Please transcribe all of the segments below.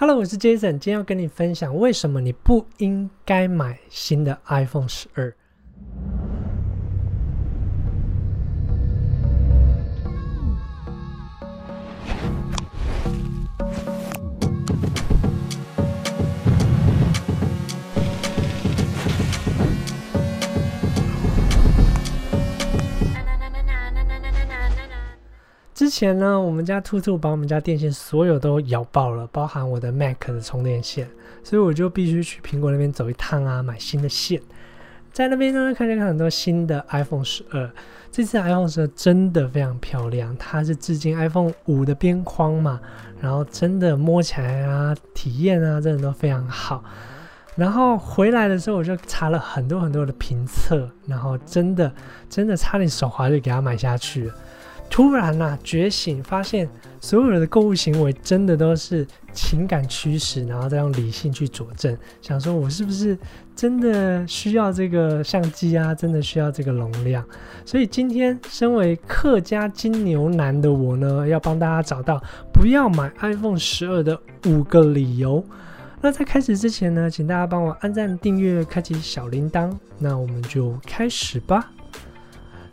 Hello，我是 Jason，今天要跟你分享为什么你不应该买新的 iPhone 十二。之前呢，我们家兔兔把我们家电线所有都咬爆了，包含我的 Mac 的充电线，所以我就必须去苹果那边走一趟啊，买新的线。在那边呢，看见很多新的 iPhone 十二，这次 iPhone 十二真的非常漂亮，它是致敬 iPhone 五的边框嘛，然后真的摸起来啊，体验啊，真的都非常好。然后回来的时候，我就查了很多很多的评测，然后真的真的差点手滑就给它买下去。突然呐，觉醒，发现所有的购物行为真的都是情感驱使，然后再用理性去佐证。想说，我是不是真的需要这个相机啊？真的需要这个容量？所以今天，身为客家金牛男的我呢，要帮大家找到不要买 iPhone 十二的五个理由。那在开始之前呢，请大家帮我按赞、订阅、开启小铃铛。那我们就开始吧。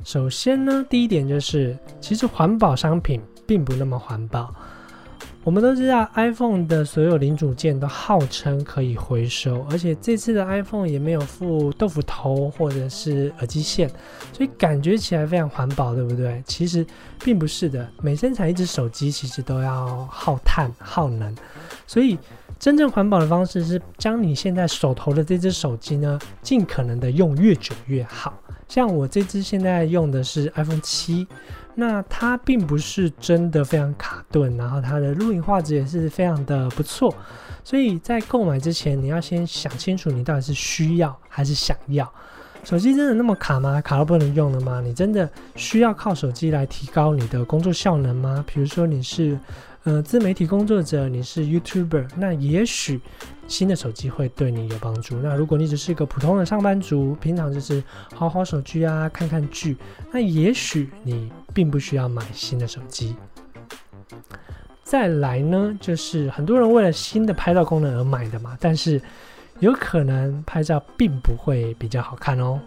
首先呢，第一点就是，其实环保商品并不那么环保。我们都知道，iPhone 的所有零组件都号称可以回收，而且这次的 iPhone 也没有附豆腐头或者是耳机线，所以感觉起来非常环保，对不对？其实并不是的，每生产一只手机其实都要耗碳耗能，所以真正环保的方式是将你现在手头的这只手机呢，尽可能的用越久越好。像我这支现在用的是 iPhone 七，那它并不是真的非常卡顿，然后它的录影画质也是非常的不错，所以在购买之前你要先想清楚你到底是需要还是想要。手机真的那么卡吗？卡到不能用了吗？你真的需要靠手机来提高你的工作效能吗？比如说你是。呃，自媒体工作者，你是 YouTuber，那也许新的手机会对你有帮助。那如果你只是一个普通的上班族，平常就是好好手机啊，看看剧，那也许你并不需要买新的手机。再来呢，就是很多人为了新的拍照功能而买的嘛，但是有可能拍照并不会比较好看哦。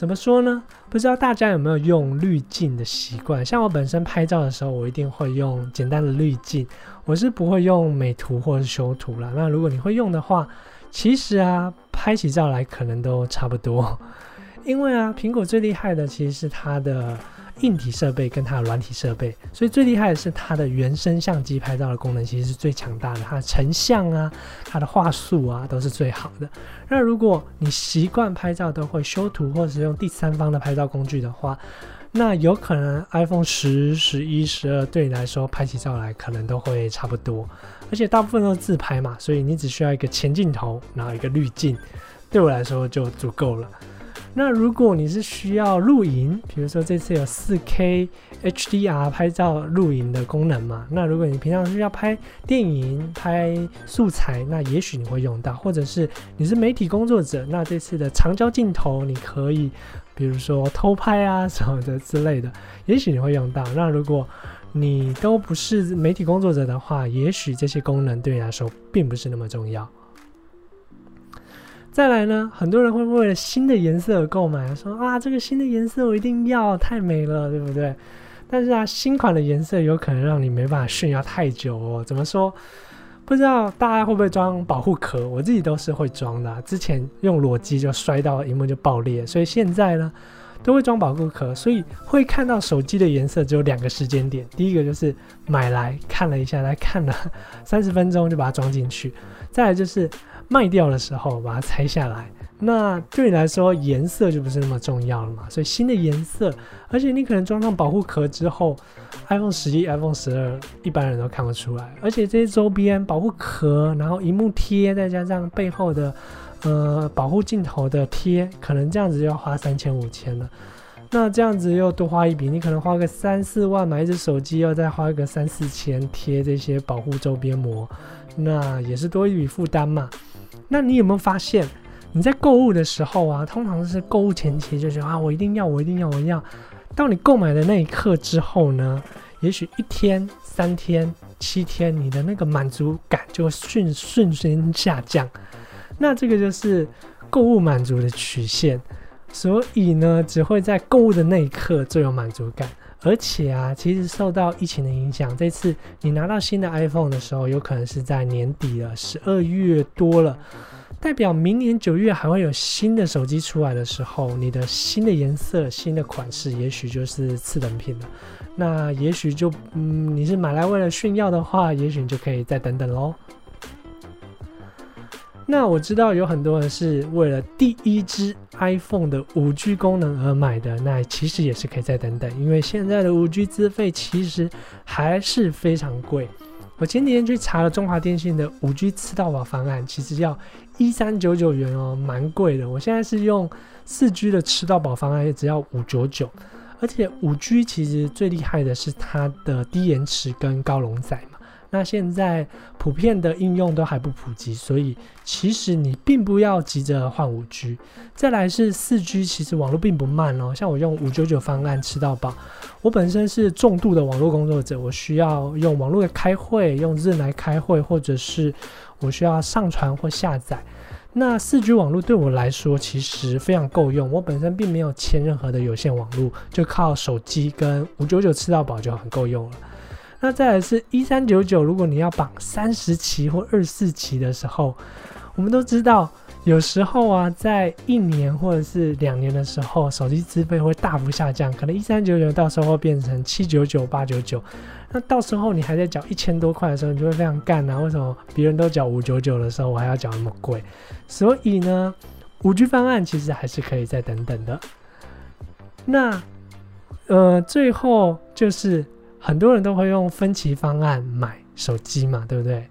怎么说呢？不知道大家有没有用滤镜的习惯？像我本身拍照的时候，我一定会用简单的滤镜，我是不会用美图或者是修图了。那如果你会用的话，其实啊，拍起照来可能都差不多。因为啊，苹果最厉害的其实是它的。硬体设备跟它的软体设备，所以最厉害的是它的原生相机拍照的功能，其实是最强大的。它的成像啊，它的画素啊，都是最好的。那如果你习惯拍照都会修图或者用第三方的拍照工具的话，那有可能 iPhone 十、十一、十二对你来说拍起照来可能都会差不多。而且大部分都是自拍嘛，所以你只需要一个前镜头，然后一个滤镜，对我来说就足够了。那如果你是需要录影，比如说这次有 4K HDR 拍照录影的功能嘛？那如果你平常是要拍电影、拍素材，那也许你会用到；或者是你是媒体工作者，那这次的长焦镜头你可以，比如说偷拍啊什么的之类的，也许你会用到。那如果你都不是媒体工作者的话，也许这些功能对你来说并不是那么重要。再来呢，很多人会为了新的颜色而购买，说啊，这个新的颜色我一定要，太美了，对不对？但是啊，新款的颜色有可能让你没办法炫耀太久哦。怎么说？不知道大家会不会装保护壳？我自己都是会装的，之前用裸机就摔到荧幕就爆裂，所以现在呢都会装保护壳，所以会看到手机的颜色只有两个时间点，第一个就是买来看了一下，来看了三十分钟就把它装进去，再来就是。卖掉的时候把它拆下来，那对你来说颜色就不是那么重要了嘛。所以新的颜色，而且你可能装上保护壳之后，iPhone 十一、iPhone 十二一般人都看不出来。而且这些周边保护壳，然后荧幕贴，再加上背后的呃保护镜头的贴，可能这样子就要花三千五千了。那这样子又多花一笔，你可能花个三四万买一只手机，又再花个三四千贴这些保护周边膜，那也是多一笔负担嘛。那你有没有发现，你在购物的时候啊，通常是购物前期就是啊，我一定要，我一定要，我要。到你购买的那一刻之后呢，也许一天、三天、七天，你的那个满足感就会迅瞬间下降。那这个就是购物满足的曲线，所以呢，只会在购物的那一刻最有满足感。而且啊，其实受到疫情的影响，这次你拿到新的 iPhone 的时候，有可能是在年底了，十二月多了，代表明年九月还会有新的手机出来的时候，你的新的颜色、新的款式，也许就是次等品了。那也许就，嗯，你是买来为了炫耀的话，也许你就可以再等等喽。那我知道有很多人是为了第一支 iPhone 的五 G 功能而买的，那其实也是可以再等等，因为现在的五 G 资费其实还是非常贵。我前几天去查了中华电信的五 G 吃到饱方案，其实要一三九九元哦，蛮贵的。我现在是用四 G 的吃到饱方案，也只要五九九，而且五 G 其实最厉害的是它的低延迟跟高容载。那现在普遍的应用都还不普及，所以其实你并不要急着换五 G。再来是四 G，其实网络并不慢哦。像我用五九九方案吃到饱，我本身是重度的网络工作者，我需要用网络开会，用 z 来开会，或者是我需要上传或下载。那四 G 网络对我来说其实非常够用，我本身并没有签任何的有线网络，就靠手机跟五九九吃到饱就很够用了。那再来是一三九九，如果你要绑三十期或二四期的时候，我们都知道，有时候啊，在一年或者是两年的时候，手机资费会大幅下降，可能一三九九到时候变成七九九、八九九。那到时候你还在缴一千多块的时候，你就会非常干啊！为什么别人都缴五九九的时候，我还要缴那么贵？所以呢，五 G 方案其实还是可以再等等的。那呃，最后就是。很多人都会用分期方案买手机嘛，对不对？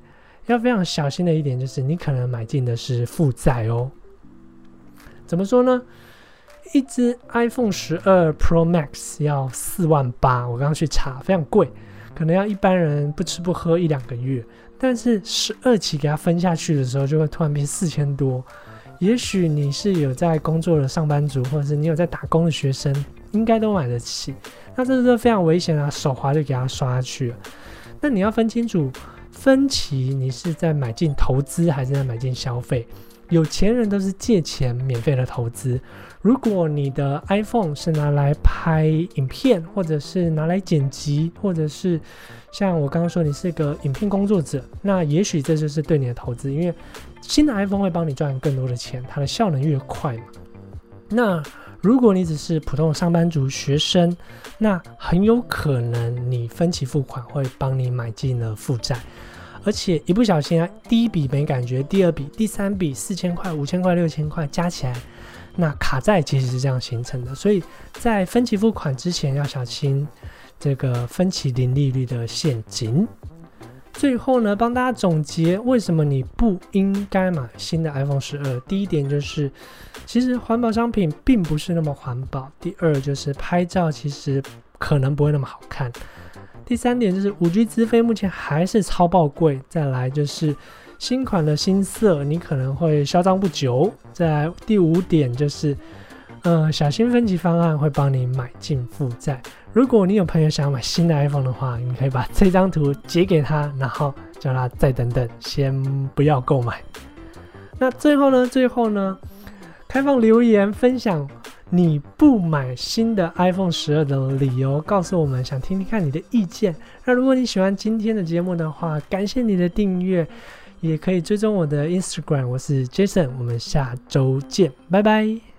要非常小心的一点就是，你可能买进的是负债哦。怎么说呢？一只 iPhone 十二 Pro Max 要四万八，我刚刚去查，非常贵，可能要一般人不吃不喝一两个月。但是十二期给它分下去的时候，就会突然变四千多。也许你是有在工作的上班族，或者是你有在打工的学生，应该都买得起。那这是非常危险啊！手滑就给它刷下去了。那你要分清楚，分期你是在买进投资还是在买进消费？有钱人都是借钱免费的投资。如果你的 iPhone 是拿来拍影片，或者是拿来剪辑，或者是像我刚刚说你是个影片工作者，那也许这就是对你的投资，因为新的 iPhone 会帮你赚更多的钱，它的效能越快嘛。那如果你只是普通的上班族、学生，那很有可能你分期付款会帮你买进了负债，而且一不小心啊，第一笔没感觉，第二笔、第三笔四千块、五千块、六千块加起来，那卡债其实是这样形成的。所以在分期付款之前要小心这个分期零利率的陷阱。最后呢，帮大家总结为什么你不应该买新的 iPhone 十二。第一点就是，其实环保商品并不是那么环保。第二就是拍照其实可能不会那么好看。第三点就是五 G 资费目前还是超爆贵。再来就是新款的新色你可能会嚣张不久。再来第五点就是。嗯，小新分期方案会帮你买进负债。如果你有朋友想要买新的 iPhone 的话，你可以把这张图截给他，然后叫他再等等，先不要购买。那最后呢？最后呢？开放留言分享你不买新的 iPhone 十二的理由，告诉我们，想听听看你的意见。那如果你喜欢今天的节目的话，感谢你的订阅，也可以追踪我的 Instagram，我是 Jason，我们下周见，拜拜。